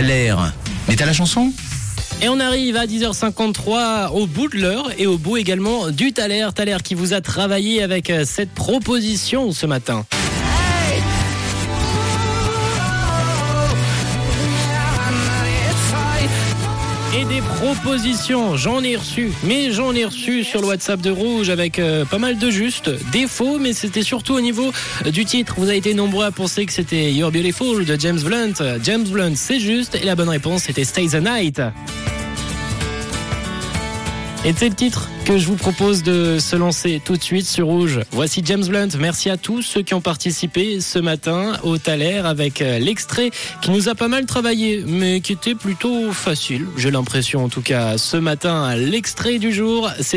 L'air. Mais t'as la chanson? Et on arrive à 10h53 au bout de l'heure et au bout également du Thaler. Thaler qui vous a travaillé avec euh, cette proposition ce matin. Et des propositions, j'en ai reçu, mais j'en ai reçu sur le WhatsApp de Rouge avec euh, pas mal de justes, faux, mais c'était surtout au niveau euh, du titre. Vous avez été nombreux à penser que c'était You're Beautiful de James Blunt. James Blunt, c'est juste, et la bonne réponse c'était Stay the Night. Et c'est le titre que je vous propose de se lancer tout de suite sur Rouge. Voici James Blunt. Merci à tous ceux qui ont participé ce matin au Thaler avec euh, l'extrait qui nous a pas mal travaillé, mais qui était plutôt facile. J'ai l'impression en tout cas ce matin. L'extrait du jour, c'est